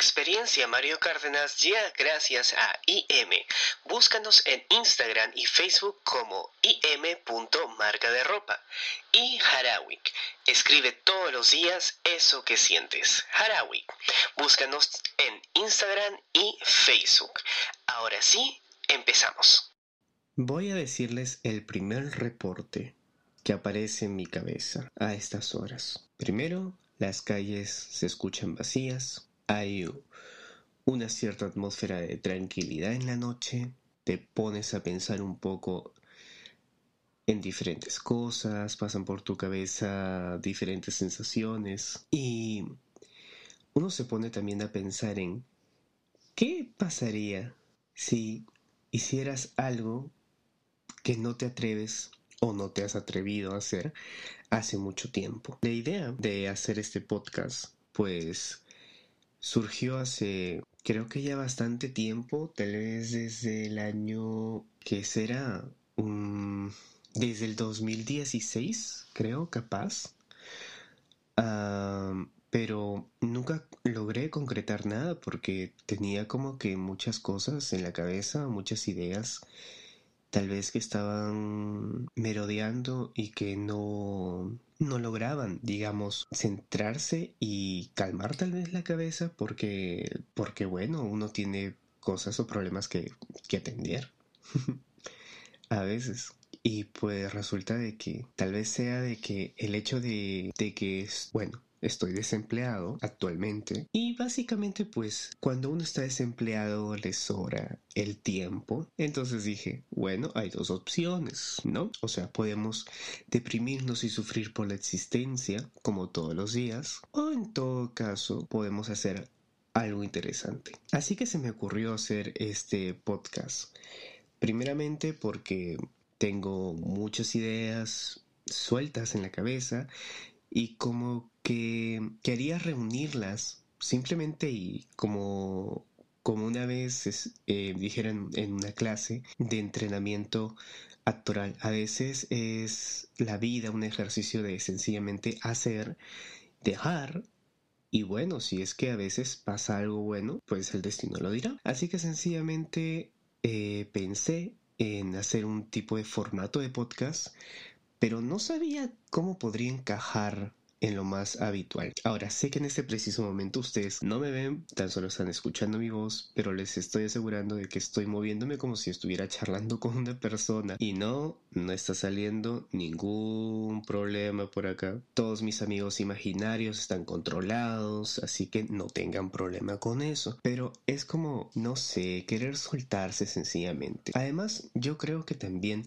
Experiencia Mario Cárdenas ya gracias a IM. Búscanos en Instagram y Facebook como im.marca de ropa. Y Harawik. Escribe todos los días eso que sientes. Harawik. Búscanos en Instagram y Facebook. Ahora sí, empezamos. Voy a decirles el primer reporte que aparece en mi cabeza a estas horas. Primero, las calles se escuchan vacías, hay una cierta atmósfera de tranquilidad en la noche, te pones a pensar un poco en diferentes cosas, pasan por tu cabeza diferentes sensaciones y uno se pone también a pensar en qué pasaría si hicieras algo que no te atreves o no te has atrevido a hacer hace mucho tiempo. La idea de hacer este podcast pues surgió hace creo que ya bastante tiempo, tal vez desde el año que será desde el 2016, creo, capaz. pero nunca logré concretar nada porque tenía como que muchas cosas en la cabeza, muchas ideas tal vez que estaban merodeando y que no, no lograban, digamos, centrarse y calmar tal vez la cabeza porque, porque bueno, uno tiene cosas o problemas que, que atender. A veces. Y pues resulta de que tal vez sea de que el hecho de, de que, bueno, estoy desempleado actualmente. Y básicamente pues cuando uno está desempleado le sobra el tiempo. Entonces dije bueno hay dos opciones no o sea podemos deprimirnos y sufrir por la existencia como todos los días o en todo caso podemos hacer algo interesante. Así que se me ocurrió hacer este podcast. Primeramente porque tengo muchas ideas sueltas en la cabeza y como que quería reunirlas simplemente y como, como una vez eh, dijeron en una clase de entrenamiento actoral, a veces es la vida un ejercicio de sencillamente hacer, dejar y bueno, si es que a veces pasa algo bueno, pues el destino lo dirá. Así que sencillamente eh, pensé en hacer un tipo de formato de podcast, pero no sabía cómo podría encajar en lo más habitual. Ahora, sé que en este preciso momento ustedes no me ven, tan solo están escuchando mi voz, pero les estoy asegurando de que estoy moviéndome como si estuviera charlando con una persona. Y no, no está saliendo ningún problema por acá. Todos mis amigos imaginarios están controlados, así que no tengan problema con eso. Pero es como, no sé, querer soltarse sencillamente. Además, yo creo que también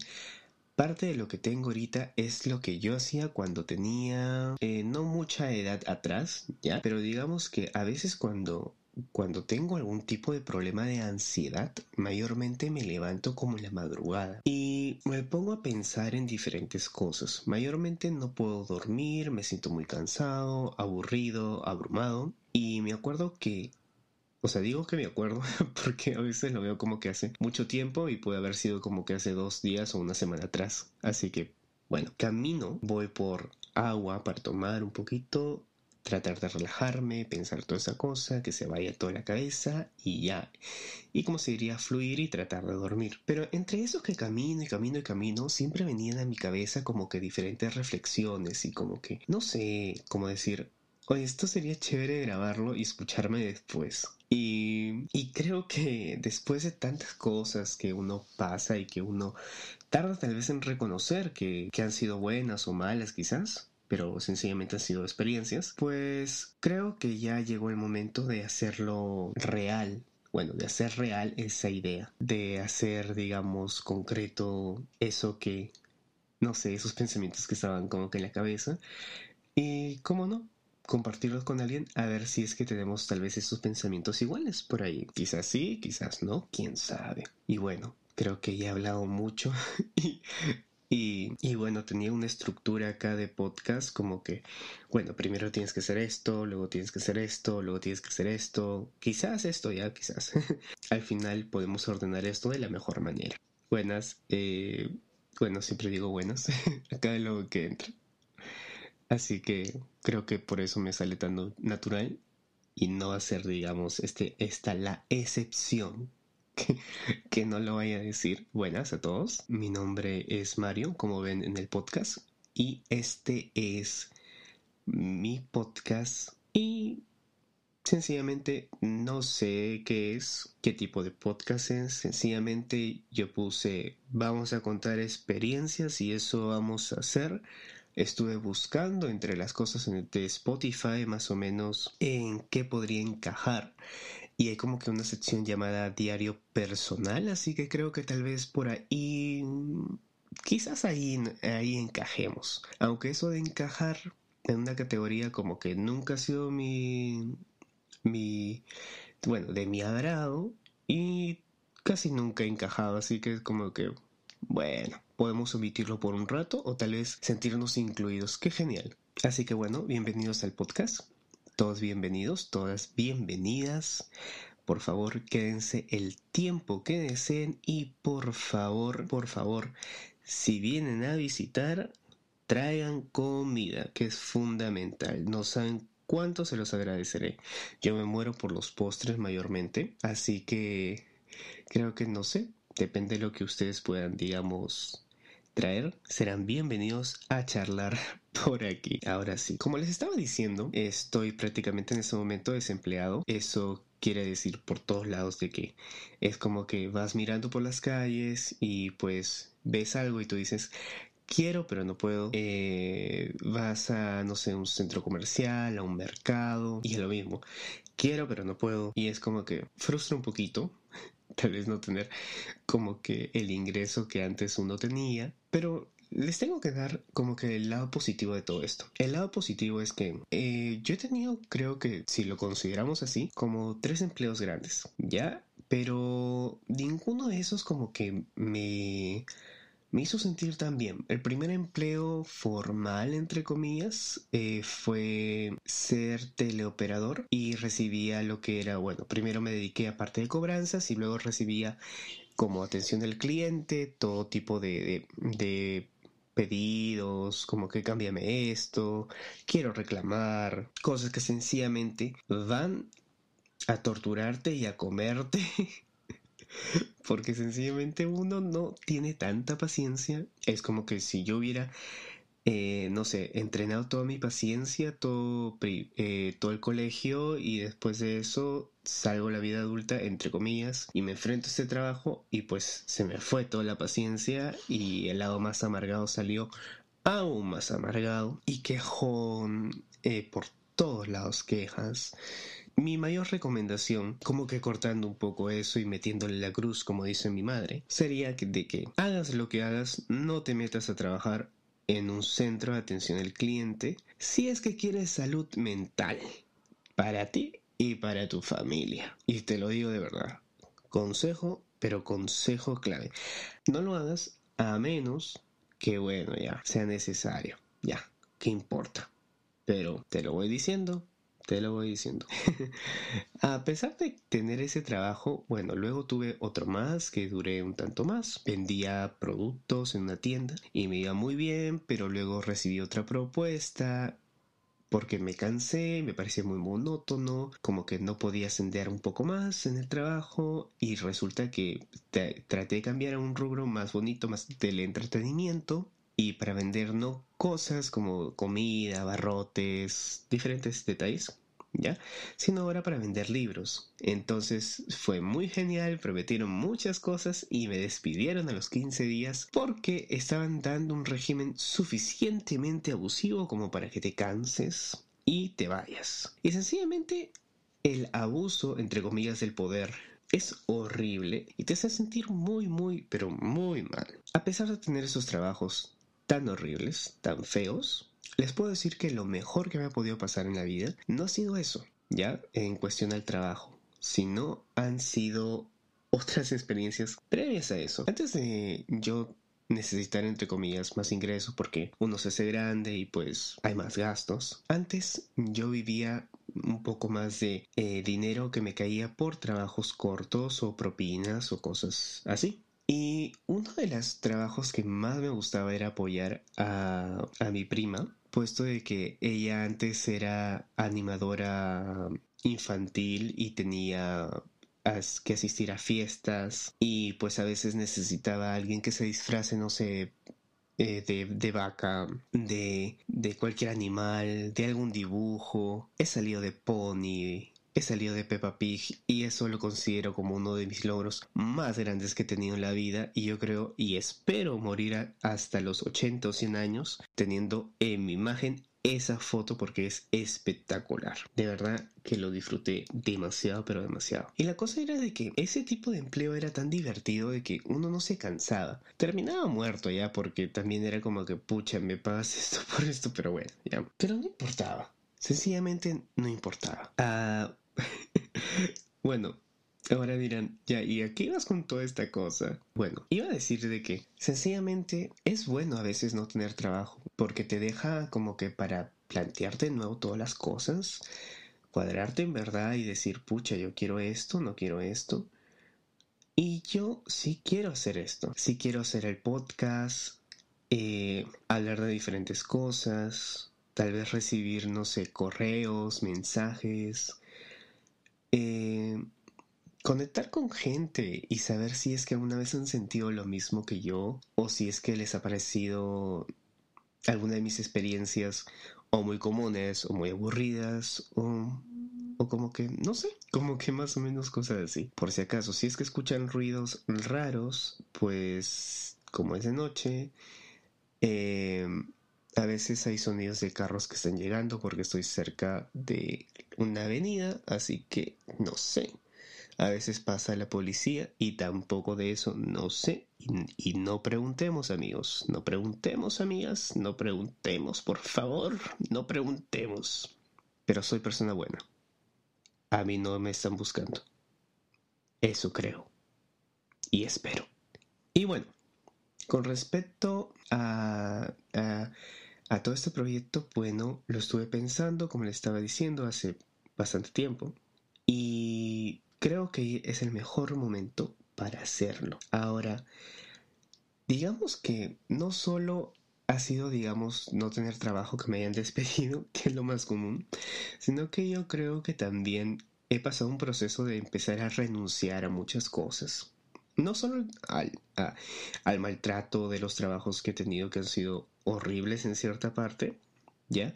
Parte de lo que tengo ahorita es lo que yo hacía cuando tenía eh, no mucha edad atrás, ¿ya? Pero digamos que a veces cuando cuando tengo algún tipo de problema de ansiedad, mayormente me levanto como en la madrugada y me pongo a pensar en diferentes cosas. Mayormente no puedo dormir, me siento muy cansado, aburrido, abrumado y me acuerdo que o sea, digo que me acuerdo porque a veces lo veo como que hace mucho tiempo y puede haber sido como que hace dos días o una semana atrás. Así que, bueno, camino, voy por agua para tomar un poquito, tratar de relajarme, pensar toda esa cosa, que se vaya toda la cabeza y ya. Y como se diría, fluir y tratar de dormir. Pero entre esos que camino y camino y camino, siempre venían a mi cabeza como que diferentes reflexiones y como que, no sé, cómo decir, oye, esto sería chévere grabarlo y escucharme después. Y, creo que después de tantas cosas que uno pasa y que uno tarda tal vez en reconocer que, que han sido buenas o malas quizás, pero sencillamente han sido experiencias, pues creo que ya llegó el momento de hacerlo real. Bueno, de hacer real esa idea, de hacer, digamos, concreto eso que, no sé, esos pensamientos que estaban como que en la cabeza. Y, ¿cómo no? Compartirlos con alguien a ver si es que tenemos tal vez esos pensamientos iguales por ahí. Quizás sí, quizás no, quién sabe. Y bueno, creo que ya he hablado mucho y, y, bueno, tenía una estructura acá de podcast como que, bueno, primero tienes que hacer esto, luego tienes que hacer esto, luego tienes que hacer esto, quizás esto ya, quizás. Al final podemos ordenar esto de la mejor manera. Buenas, eh, bueno, siempre digo buenas, acá de lo que entra. Así que creo que por eso me sale tan natural. y no va a ser, digamos, este, esta la excepción. Que, que no lo vaya a decir. Buenas a todos. Mi nombre es Mario, como ven en el podcast. Y este es mi podcast. Y sencillamente no sé qué es, qué tipo de podcast es. Sencillamente yo puse, vamos a contar experiencias y eso vamos a hacer estuve buscando entre las cosas de Spotify más o menos en qué podría encajar. Y hay como que una sección llamada diario personal así que creo que tal vez por ahí quizás ahí, ahí encajemos. Aunque eso de encajar en una categoría como que nunca ha sido mi mi bueno de mi agrado y casi nunca he encajado así que es como que bueno, podemos omitirlo por un rato o tal vez sentirnos incluidos. Qué genial. Así que bueno, bienvenidos al podcast. Todos bienvenidos, todas bienvenidas. Por favor, quédense el tiempo que deseen y por favor, por favor, si vienen a visitar, traigan comida, que es fundamental. No saben cuánto se los agradeceré. Yo me muero por los postres mayormente, así que creo que no sé, depende de lo que ustedes puedan, digamos, traer, serán bienvenidos a charlar por aquí. Ahora sí, como les estaba diciendo, estoy prácticamente en este momento desempleado. Eso quiere decir por todos lados de que es como que vas mirando por las calles y pues ves algo y tú dices, quiero pero no puedo. Eh, vas a, no sé, un centro comercial, a un mercado y es lo mismo. Quiero pero no puedo. Y es como que frustra un poquito tal vez no tener como que el ingreso que antes uno tenía, pero les tengo que dar como que el lado positivo de todo esto. El lado positivo es que eh, yo he tenido, creo que si lo consideramos así, como tres empleos grandes, ¿ya? Pero ninguno de esos como que me me hizo sentir tan bien. El primer empleo formal, entre comillas, eh, fue ser teleoperador y recibía lo que era, bueno, primero me dediqué a parte de cobranzas y luego recibía como atención al cliente, todo tipo de, de, pedidos, como que cámbiame esto, quiero reclamar, cosas que sencillamente van a torturarte y a comerte Porque sencillamente uno no tiene tanta paciencia. Es como que si yo hubiera, eh, no sé, entrenado toda mi paciencia, todo, eh, todo el colegio y después de eso salgo a la vida adulta, entre comillas, y me enfrento a este trabajo y pues se me fue toda la paciencia y el lado más amargado salió aún más amargado y quejón eh, por todos lados quejas mi mayor recomendación, como que cortando un poco eso y metiéndole la cruz, como dice mi madre, sería de que hagas lo que hagas, no te metas a trabajar en un centro de atención al cliente si es que quieres salud mental para ti y para tu familia. Y te lo digo de verdad. Consejo, pero consejo clave. No lo hagas a menos que, bueno, ya sea necesario. Ya, ¿qué importa? Pero te lo voy diciendo te lo voy diciendo. a pesar de tener ese trabajo, bueno, luego tuve otro más que duré un tanto más. Vendía productos en una tienda y me iba muy bien, pero luego recibí otra propuesta porque me cansé, me parecía muy monótono, como que no podía ascender un poco más en el trabajo y resulta que traté de cambiar a un rubro más bonito, más del entretenimiento y para vender no cosas como comida, barrotes, diferentes detalles, ¿ya? Sino ahora para vender libros. Entonces fue muy genial, prometieron muchas cosas y me despidieron a los 15 días porque estaban dando un régimen suficientemente abusivo como para que te canses y te vayas. Y sencillamente el abuso, entre comillas, del poder es horrible y te hace sentir muy, muy, pero muy mal. A pesar de tener esos trabajos tan horribles, tan feos, les puedo decir que lo mejor que me ha podido pasar en la vida no ha sido eso, ya en cuestión al trabajo, sino han sido otras experiencias previas a eso. Antes de yo necesitar entre comillas más ingresos porque uno se hace grande y pues hay más gastos. Antes yo vivía un poco más de eh, dinero que me caía por trabajos cortos o propinas o cosas así. Y uno de los trabajos que más me gustaba era apoyar a, mi prima, puesto de que ella antes era animadora infantil y tenía que asistir a fiestas y pues a veces necesitaba a alguien que se disfrace, no sé, eh, de, de, vaca, de, de cualquier animal, de algún dibujo. He salido de Pony, he salido de Peppa Pig y eso lo considero como uno de mis logros más grandes que he tenido en la vida y yo creo y espero morir hasta los 80 o 100 años teniendo en mi imagen esa foto porque es espectacular. De verdad que lo disfruté demasiado, pero demasiado. Y la cosa era de que ese tipo de empleo era tan divertido de que uno no se cansaba. Terminaba muerto ya porque también era como que, pucha, me pagas esto por esto, pero bueno, ya. Pero no importaba. Sencillamente no importaba. Ah, bueno, ahora dirán, ya, ¿y a qué ibas con toda esta cosa? Bueno, iba a decir de que sencillamente es bueno a veces no tener trabajo, porque te deja como que para plantearte de nuevo todas las cosas, cuadrarte en verdad y decir, pucha, yo quiero esto, no quiero esto. Y yo sí quiero hacer esto, sí quiero hacer el podcast, eh, hablar de diferentes cosas, tal vez recibir, no sé, correos, mensajes, eh, conectar con gente y saber si es que alguna vez han sentido lo mismo que yo o si es que les ha parecido alguna de mis experiencias o muy comunes o muy aburridas o, o como que, no sé, como que más o menos cosas así. Por si acaso, si es que escuchan ruidos raros, pues como es de noche, eh, a veces hay sonidos de carros que están llegando porque estoy cerca de una avenida, así que no sé. A veces pasa la policía y tampoco de eso no sé. Y, no preguntemos amigos, no preguntemos amigas, no preguntemos, por favor, no preguntemos. Pero soy persona buena. A mí no me están buscando. Eso creo. Y espero. Y bueno, con respecto a, a todo este proyecto, bueno, lo estuve pensando, como le estaba diciendo, hace bastante tiempo. Y creo que es el mejor momento para hacerlo. Ahora, digamos que no solo ha sido, digamos, no tener trabajo que me hayan despedido, que es lo más común, sino que yo creo que también he pasado un proceso de empezar a renunciar a muchas cosas no solo al, al maltrato de los trabajos que he tenido que han sido horribles en cierta parte, ¿ya?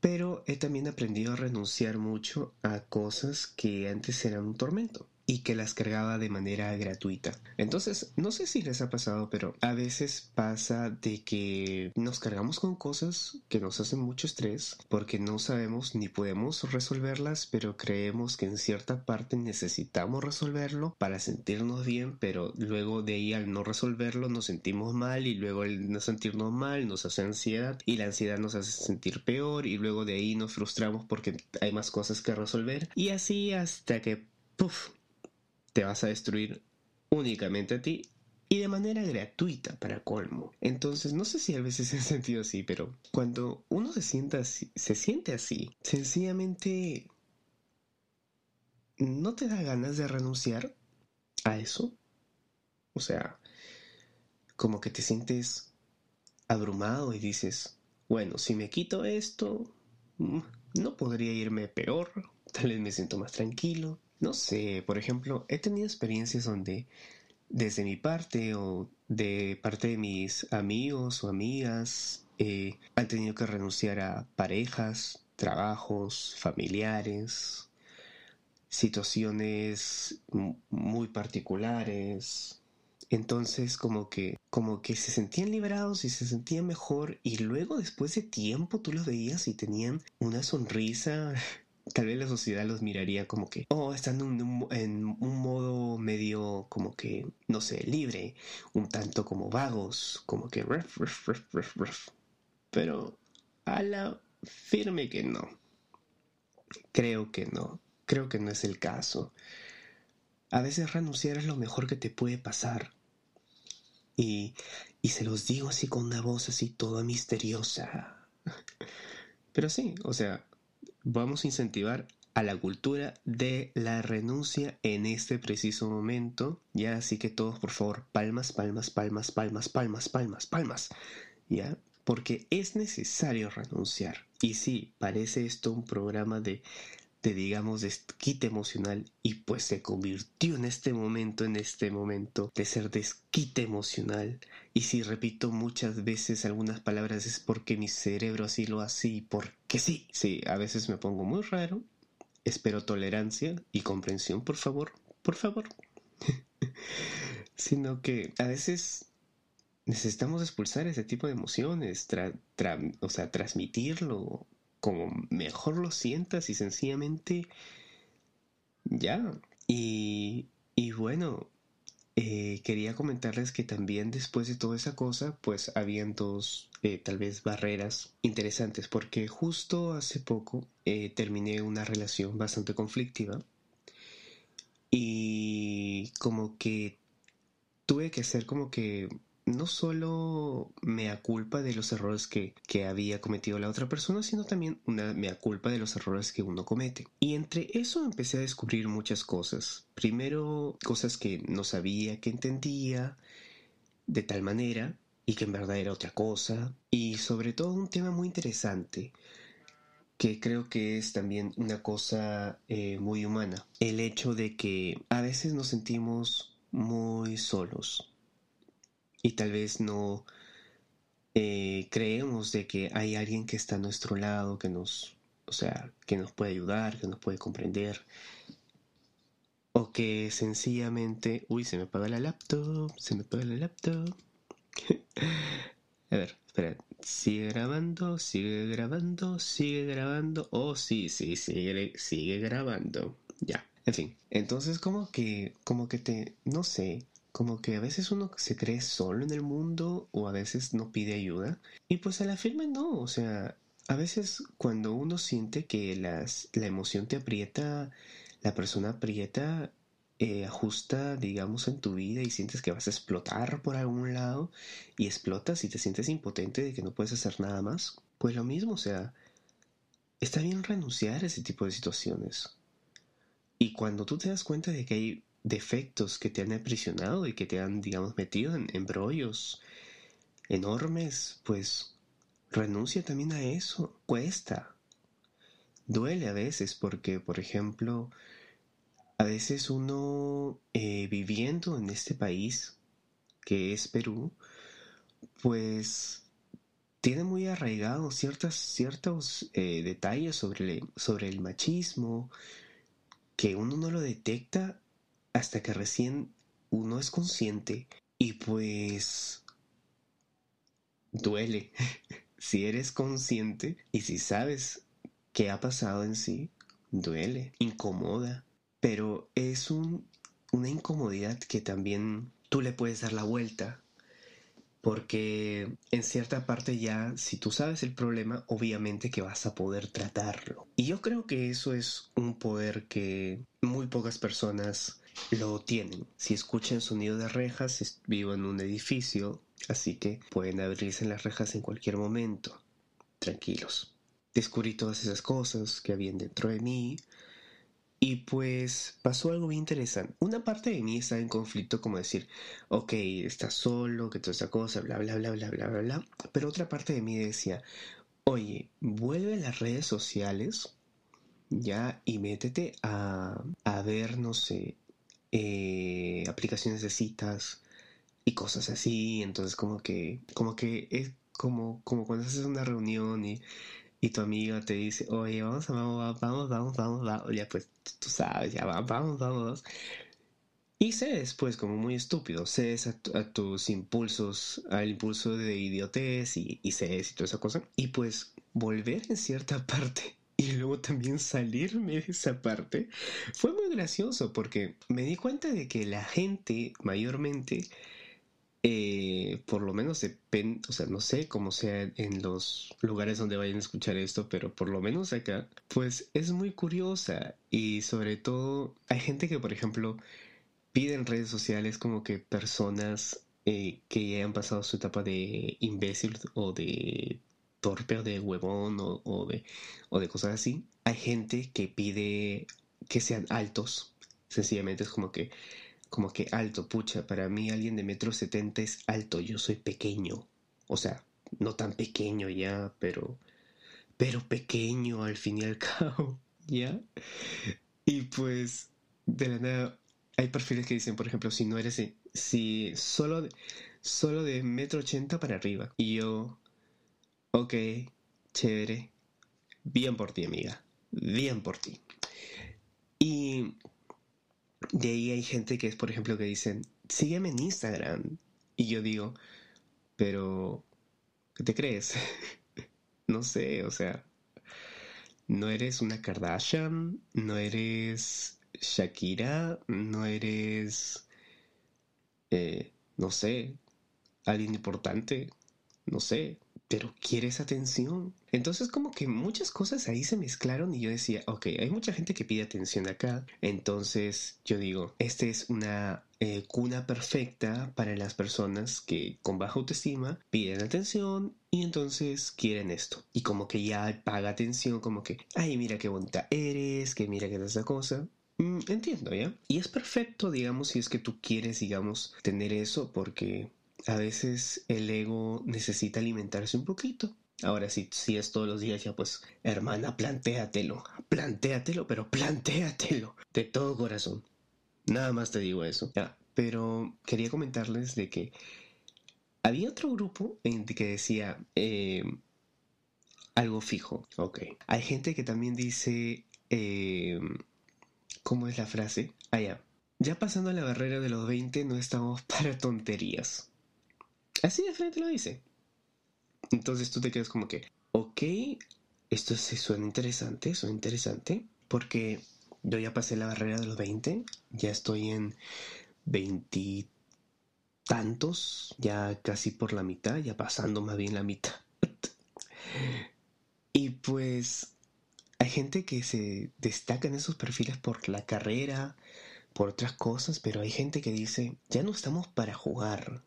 Pero he también aprendido a renunciar mucho a cosas que antes eran un tormento y que las cargaba de manera gratuita. Entonces, no sé si les ha pasado, pero a veces pasa de que nos cargamos con cosas que nos hacen mucho estrés porque no sabemos ni podemos resolverlas, pero creemos que en cierta parte necesitamos resolverlo para sentirnos bien, pero luego de ahí al no resolverlo nos sentimos mal y luego al no sentirnos mal nos hace ansiedad y la ansiedad nos hace sentir peor y luego de ahí nos frustramos porque hay más cosas que resolver y así hasta que puff te vas a destruir únicamente a ti y de manera gratuita para colmo. Entonces, no sé si a veces he sentido así, pero cuando uno se sienta así, se siente así, sencillamente no te da ganas de renunciar a eso. O sea, como que te sientes abrumado y dices, bueno, si me quito esto, mm, no podría irme peor, tal vez me siento más tranquilo. No sé, por ejemplo, he tenido experiencias donde desde mi parte o de parte de mis amigos o amigas eh, han tenido que renunciar a parejas, trabajos, familiares, situaciones muy particulares. Entonces como que como que se sentían liberados y se sentían mejor y luego después de tiempo tú los veías y tenían una sonrisa tal vez la sociedad los miraría como que, oh, están en un, modo medio como que, no sé, libre, un tanto como vagos, como que... Pero a la firme que no. Creo que no. Creo que no es el caso. A veces renunciar es lo mejor que te puede pasar. Y, y se los digo así con una voz así toda misteriosa. Pero sí, o sea, vamos a incentivar a la cultura de la renuncia en este preciso momento. Ya, así que todos, por favor, palmas, palmas, palmas, palmas, palmas, palmas, palmas. Ya, porque es necesario renunciar. Y sí, parece esto un programa de de digamos desquite emocional y pues se convirtió en este momento, en este momento de ser desquite emocional. Y si repito muchas veces algunas palabras es porque mi cerebro así lo hace y porque sí. Sí, a veces me pongo muy raro. Espero tolerancia y comprensión, por favor, por favor. Sino que a veces necesitamos expulsar ese tipo de emociones, o sea, transmitirlo como mejor lo sientas y sencillamente ya. Y, y bueno, eh, quería comentarles que también después de toda esa cosa, pues habían dos, eh, tal vez, barreras interesantes, porque justo hace poco eh, terminé una relación bastante conflictiva y como que tuve que hacer como que no solo mea culpa de los errores que, había cometido la otra persona, sino también una mea culpa de los errores que uno comete. Y entre eso empecé a descubrir muchas cosas. Primero, cosas que no sabía, que entendía de tal manera y que en verdad era otra cosa. Y sobre todo un tema muy interesante que creo que es también una cosa eh, muy humana. El hecho de que a veces nos sentimos muy solos y tal vez no eh, creemos de que hay alguien que está a nuestro lado, que nos, o sea, que nos puede ayudar, que nos puede comprender, o que sencillamente, uy, se me apaga la laptop, se me apaga la laptop. a ver, espera, sigue grabando, sigue grabando, sigue grabando, oh sí, sí, sigue, sigue grabando, ya. En fin, entonces como que, como que te, no sé, como que a veces uno se cree solo en el mundo o a veces no pide ayuda. Y pues a la firme no, o sea, a veces cuando uno siente que las, la emoción te aprieta, la persona aprieta, eh, ajusta, digamos, en tu vida y sientes que vas a explotar por algún lado y explotas y te sientes impotente de que no puedes hacer nada más, pues lo mismo, o sea, está bien renunciar a ese tipo de situaciones. Y cuando tú te das cuenta de que hay defectos que te han aprisionado y que te han, digamos, metido en embrollos enormes, pues renuncia también a eso. Cuesta. Duele a veces porque, por ejemplo, a veces uno eh, viviendo en este país, que es Perú, pues tiene muy arraigado ciertas, ciertos eh, detalles sobre, sobre el machismo que uno no lo detecta hasta que recién uno es consciente y pues duele. si eres consciente y si sabes qué ha pasado en sí, duele, incomoda, pero es un, una incomodidad que también tú le puedes dar la vuelta. Porque en cierta parte ya, si tú sabes el problema, obviamente que vas a poder tratarlo. Y yo creo que eso es un poder que muy pocas personas lo tienen. Si escuchan sonido de rejas, vivo en un edificio, así que pueden abrirse las rejas en cualquier momento. Tranquilos. Descubrí todas esas cosas que habían dentro de mí. Y pues pasó algo bien interesante. Una parte de mí estaba en conflicto como decir, ok, estás solo, que toda esta cosa, bla, bla, bla, bla, bla, bla, bla. Pero otra parte de mí decía, oye, vuelve a las redes sociales, ya, y métete a, a ver, no sé, eh, aplicaciones de citas y cosas así. Entonces como que, como que es como, como cuando haces una reunión y, y tu amiga te dice, oye, vamos, vamos, vamos, vamos, vamos, vamos, ya pues tú sabes, ya vamos, vamos, vamos. Y cedes, pues, como muy estúpido, cedes a, a, tus impulsos, al impulso de idiotez y, y cedes y toda esa cosa. Y pues volver en cierta parte y luego también salirme de esa parte fue muy gracioso porque me di cuenta de que la gente mayormente, eh, por lo menos depende, o sea, no sé cómo sea en los lugares donde vayan a escuchar esto, pero por lo menos acá, pues es muy curiosa y sobre todo hay gente que, por ejemplo, pide en redes sociales como que personas eh, que ya han pasado su etapa de imbécil o de torpe o de huevón o, de, o de cosas así. Hay gente que pide que sean altos. Sencillamente es como que, como que alto, pucha, para mí alguien de metro setenta es alto, yo soy pequeño. O sea, no tan pequeño ya, pero, pero pequeño al fin y al cabo. ¿Ya? Y pues, de la nada, hay perfiles que dicen, por ejemplo, si no eres, si solo, solo de metro ochenta para arriba. Y yo, ok, chévere, bien por ti, amiga, bien por ti. Y de ahí hay gente que es, por ejemplo, que dicen, sígueme en Instagram. Y yo digo, pero, ¿qué te crees? no sé, o sea, no eres una Kardashian, no eres Shakira, no eres, eh, no sé, alguien importante, no sé, pero quieres atención. Entonces como que muchas cosas ahí se mezclaron y yo decía, ok, hay mucha gente que pide atención acá, entonces yo digo, esta es una eh, cuna perfecta para las personas que con baja autoestima piden atención y entonces quieren esto. Y como que ya paga atención, como que, ay, mira qué bonita eres, que mira qué es esa cosa. Mm, entiendo, ¿ya? Y es perfecto, digamos, si es que tú quieres, digamos, tener eso, porque a veces el ego necesita alimentarse un poquito. Ahora, si, si es todos los días, ya pues, hermana, plantéatelo, plantéatelo, pero plantéatelo de todo corazón. Nada más te digo eso. Ya, pero quería comentarles de que había otro grupo en que decía eh, algo fijo. Ok. Hay gente que también dice, eh, ¿cómo es la frase? Ah, ya. Ya pasando la barrera de los 20 no estamos para tonterías. Así de frente lo dice. Entonces tú te quedas como que, ok, esto se suena interesante, suena interesante, porque yo ya pasé la barrera de los 20, ya estoy en veintitantos, ya casi por la mitad, ya pasando más bien la mitad. y pues hay gente que se destaca en esos perfiles por la carrera, por otras cosas, pero hay gente que dice, ya no estamos para jugar,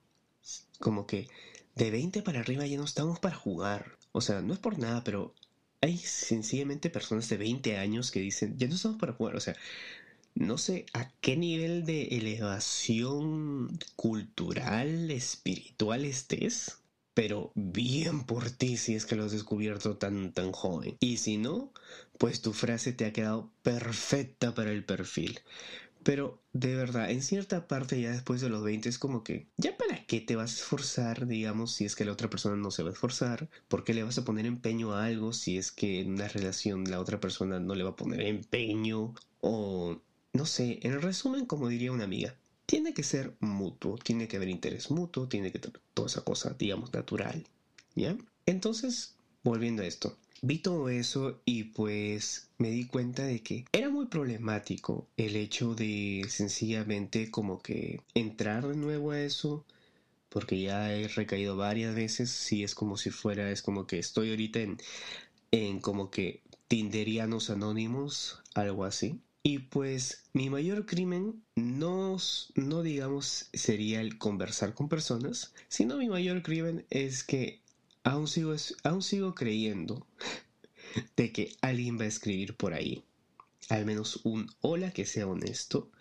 como que de 20 para arriba ya no estamos para jugar. O sea, no es por nada, pero hay sencillamente personas de 20 años que dicen, ya no estamos para jugar. O sea, no sé a qué nivel de elevación cultural, espiritual estés, pero bien por ti si es que lo has descubierto tan, tan joven. Y si no, pues tu frase te ha quedado perfecta para el perfil. Pero de verdad, en cierta parte ya después de los 20 es como que, ¿ya para qué te vas a esforzar, digamos, si es que la otra persona no se va a esforzar? ¿Por qué le vas a poner empeño a algo si es que en una relación la otra persona no le va a poner empeño? O, no sé, en resumen, como diría una amiga, tiene que ser mutuo, tiene que haber interés mutuo, tiene que toda esa cosa, digamos, natural. ¿Ya? Entonces, volviendo a esto, Vi todo eso y pues me di cuenta de que era muy problemático el hecho de sencillamente como que entrar de nuevo a eso porque ya he recaído varias veces si es como si fuera es como que estoy ahorita en en como que tinderianos anónimos algo así. Y pues mi mayor crimen no, no digamos sería el conversar con personas, sino mi mayor crimen es que aún sigo, aún sigo creyendo de que alguien va a escribir por ahí. Al menos un hola que sea honesto,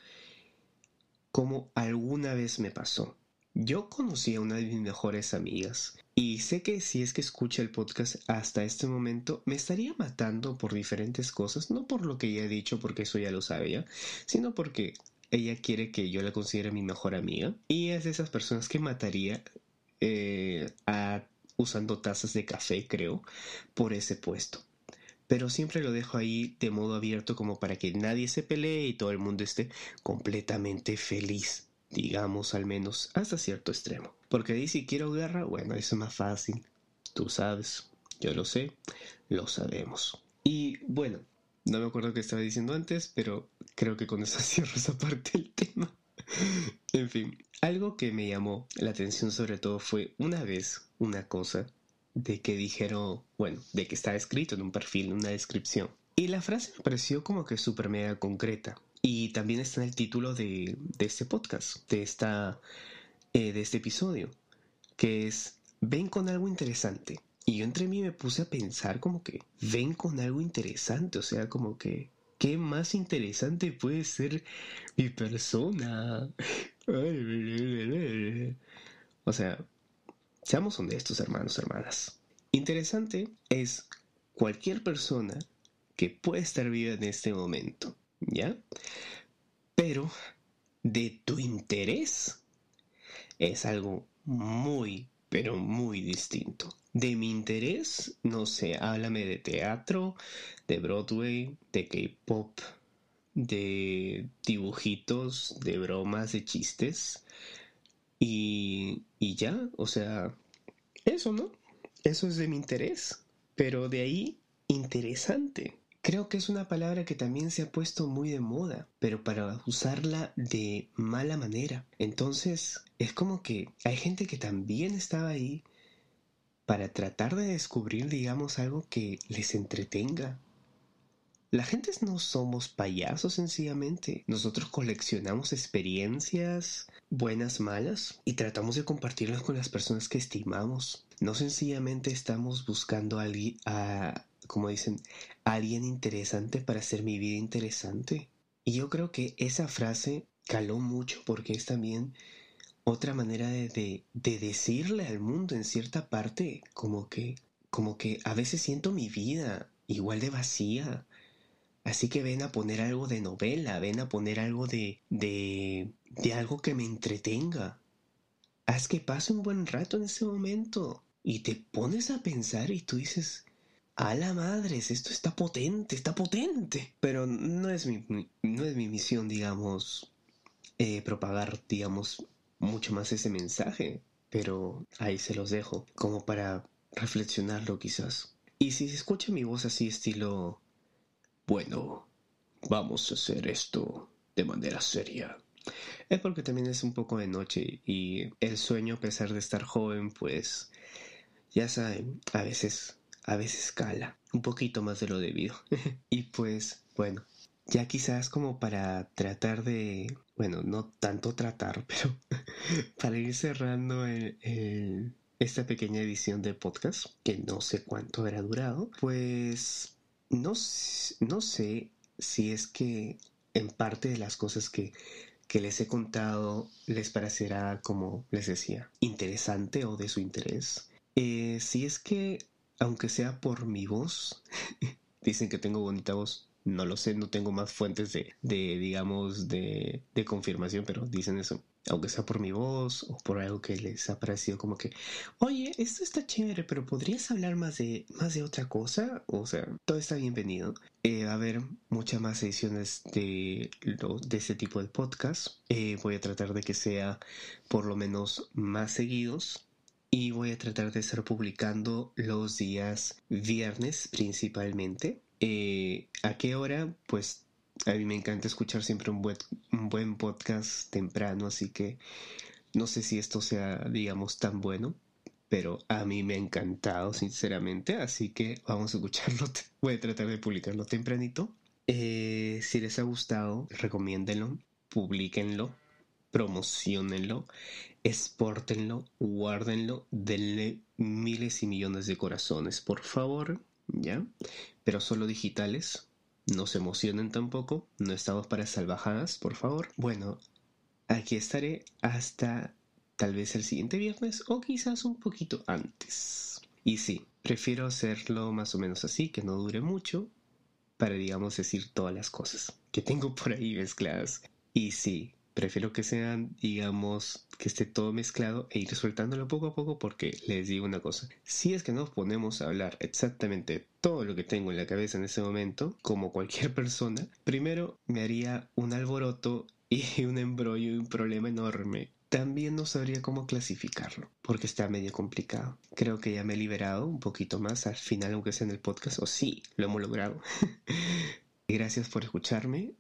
como alguna vez me pasó. Yo conocí a una de mis mejores amigas y sé que si es que escucha el podcast hasta este momento me estaría matando por diferentes cosas, no por lo que ella ha dicho, porque eso ya lo sabe ya, sino porque ella quiere que yo la considere mi mejor amiga y es de esas personas que mataría eh, a usando tazas de café, creo, por ese puesto. Pero siempre lo dejo ahí de modo abierto como para que nadie se pelee y todo el mundo esté completamente feliz, digamos al menos hasta cierto extremo. Porque ahí si quiero guerra, bueno, eso es más fácil. Tú sabes, yo lo sé, lo sabemos. Y bueno, no me acuerdo qué estaba diciendo antes, pero creo que con eso cierro esa parte del tema. en fin, algo que me llamó la atención sobre todo fue una vez una cosa de que dijeron, bueno, de que está escrito en un perfil, en una descripción. Y la frase me pareció como que súper mega concreta. Y también está en el título de, este podcast, de, esta, eh, de este episodio, que es, ven con algo interesante. Y yo entre mí me puse a pensar como que, ven con algo interesante, o sea, como que, ¿qué más interesante puede ser mi persona? O sea, seamos honestos, hermanos, hermanas. Interesante es cualquier persona que puede estar viva en este momento, ¿ya? Pero de tu interés es algo muy, pero muy distinto. De mi interés, no sé, háblame de teatro, de Broadway, de K-pop, de dibujitos, de bromas, de chistes. Y, y ya, o sea, eso, ¿no? Eso es de mi interés. Pero de ahí, interesante. Creo que es una palabra que también se ha puesto muy de moda, pero para usarla de mala manera. Entonces, es como que hay gente que también estaba ahí para tratar de descubrir, digamos, algo que les entretenga. La gente no somos payasos sencillamente.Nosotros coleccionamos experiencias, buenas, malas, y tratamos de compartirlas con las personas que estimamos. No sencillamente estamos buscando a, alguien, como dicen, alguien interesante para hacer mi vida interesante. Y yo creo que esa frase caló mucho porque es también otra manera de, de, decirle al mundo en cierta parte como que, como que a veces siento mi vida igual de vacía. Así que ven a poner algo de novela, ven a poner algo de, de, algo que me entretenga. Haz que pase un buen rato en ese momento. Y te pones a pensar y tú dices, a la madres, esto está potente, está potente. Pero no es mi, no es mi misión, digamos, eh, propagar, digamos, mucho más ese mensaje. Pero ahí se los dejo, como para reflexionarlo quizás. Y si se escucha mi voz así estilo, bueno, vamos a hacer esto de manera seria. Es porque también es un poco de noche y el sueño, a pesar de estar joven, pues, ya saben, a veces a veces cala un poquito más de lo debido. y pues bueno, ya quizás como para tratar de, bueno, no tanto tratar, pero para ir cerrando esta pequeña edición de podcast, que no sé cuánto habrá durado, pues no, no sé si es que en parte de las cosas que, que les he contado les parecerá, como les decía, interesante o de su interés. Eh, si es que aunque sea por mi voz, dicen que tengo bonita voz. No lo sé, no tengo más fuentes de, de digamos, de, de, confirmación, pero dicen eso. Aunque sea por mi voz o por algo que les ha parecido como que, oye, esto está chévere, pero ¿podrías hablar más de, más de otra cosa? O sea, todo está bienvenido. Eh, a haber muchas más ediciones de, de este tipo de podcast. Eh, voy a tratar de que sea por lo menos más seguidos y voy a tratar de estar publicando los días viernes principalmente. Eh, ¿A qué hora? Pues a mí me encanta escuchar siempre un buen, un buen podcast temprano, así que no sé si esto sea, digamos, tan bueno, pero a mí me ha encantado, sinceramente, así que vamos a escucharlo. Voy a tratar de publicarlo tempranito. Eh, si les ha gustado, recomiéndenlo, publiquenlo promocionenlo, exportenlo, guárdenlo, denle miles y millones de corazones, por favor, ¿ya? Pero solo digitales, no se emocionen tampoco, no estamos para salvajadas, por favor. Bueno, aquí estaré hasta tal vez el siguiente viernes o quizás un poquito antes. Y sí, prefiero hacerlo más o menos así, que no dure mucho, para digamos decir todas las cosas que tengo por ahí mezcladas. Y sí, prefiero que sean, digamos, que esté todo mezclado e ir soltándolo poco a poco porque les digo una cosa, si es que nos ponemos a hablar exactamente todo lo que tengo en la cabeza en ese momento, como cualquier persona, primero me haría un alboroto y un embrollo y un problema enorme. También no sabría cómo clasificarlo, porque está medio complicado. Creo que ya me he liberado un poquito más al final, aunque sea en el podcast, o sí, lo hemos logrado. Gracias por escucharme.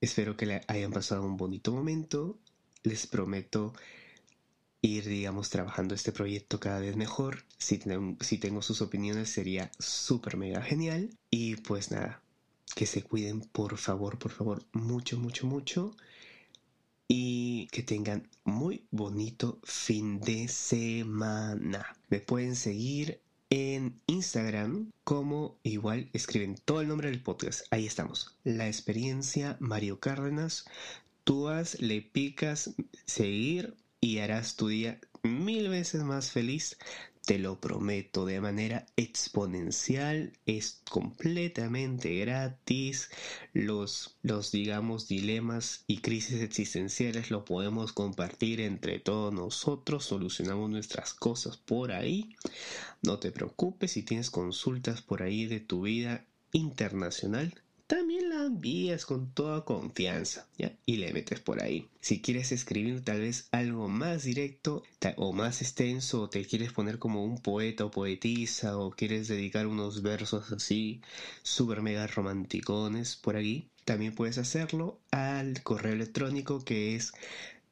Espero que le hayan pasado un bonito momento. Les prometo ir, digamos, trabajando este proyecto cada vez mejor. Si, si tengo sus opiniones sería súper mega genial. Y pues nada, que se cuiden por favor, por favor, mucho, mucho, mucho. Y que tengan muy bonito fin de semana. Me pueden seguir en Instagram como igual escriben todo el nombre del podcast. Ahí estamos. La experiencia Mario Cárdenas. Tú has, le picas seguir y harás tu día mil veces más feliz te lo prometo, de manera exponencial, es completamente gratis. Los, los, digamos, dilemas y crisis existenciales lo podemos compartir entre todos nosotros, solucionamos nuestras cosas por ahí. No te preocupes si tienes consultas por ahí de tu vida internacional, también la envías con toda confianza, ¿ya? Y le metes por ahí. Si quieres escribir tal vez algo más directo o más extenso, o te quieres poner como un poeta o poetisa, o quieres dedicar unos versos así, super mega romanticones por aquí, también puedes hacerlo al correo electrónico que es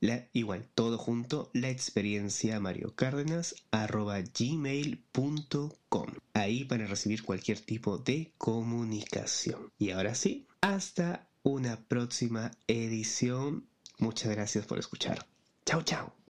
la, igual, todo junto, la experiencia Mario Cárdenas arroba gmail.com. Ahí para recibir cualquier tipo de comunicación. Y ahora sí, hasta una próxima edición. Muchas gracias por escuchar. Chao, chao.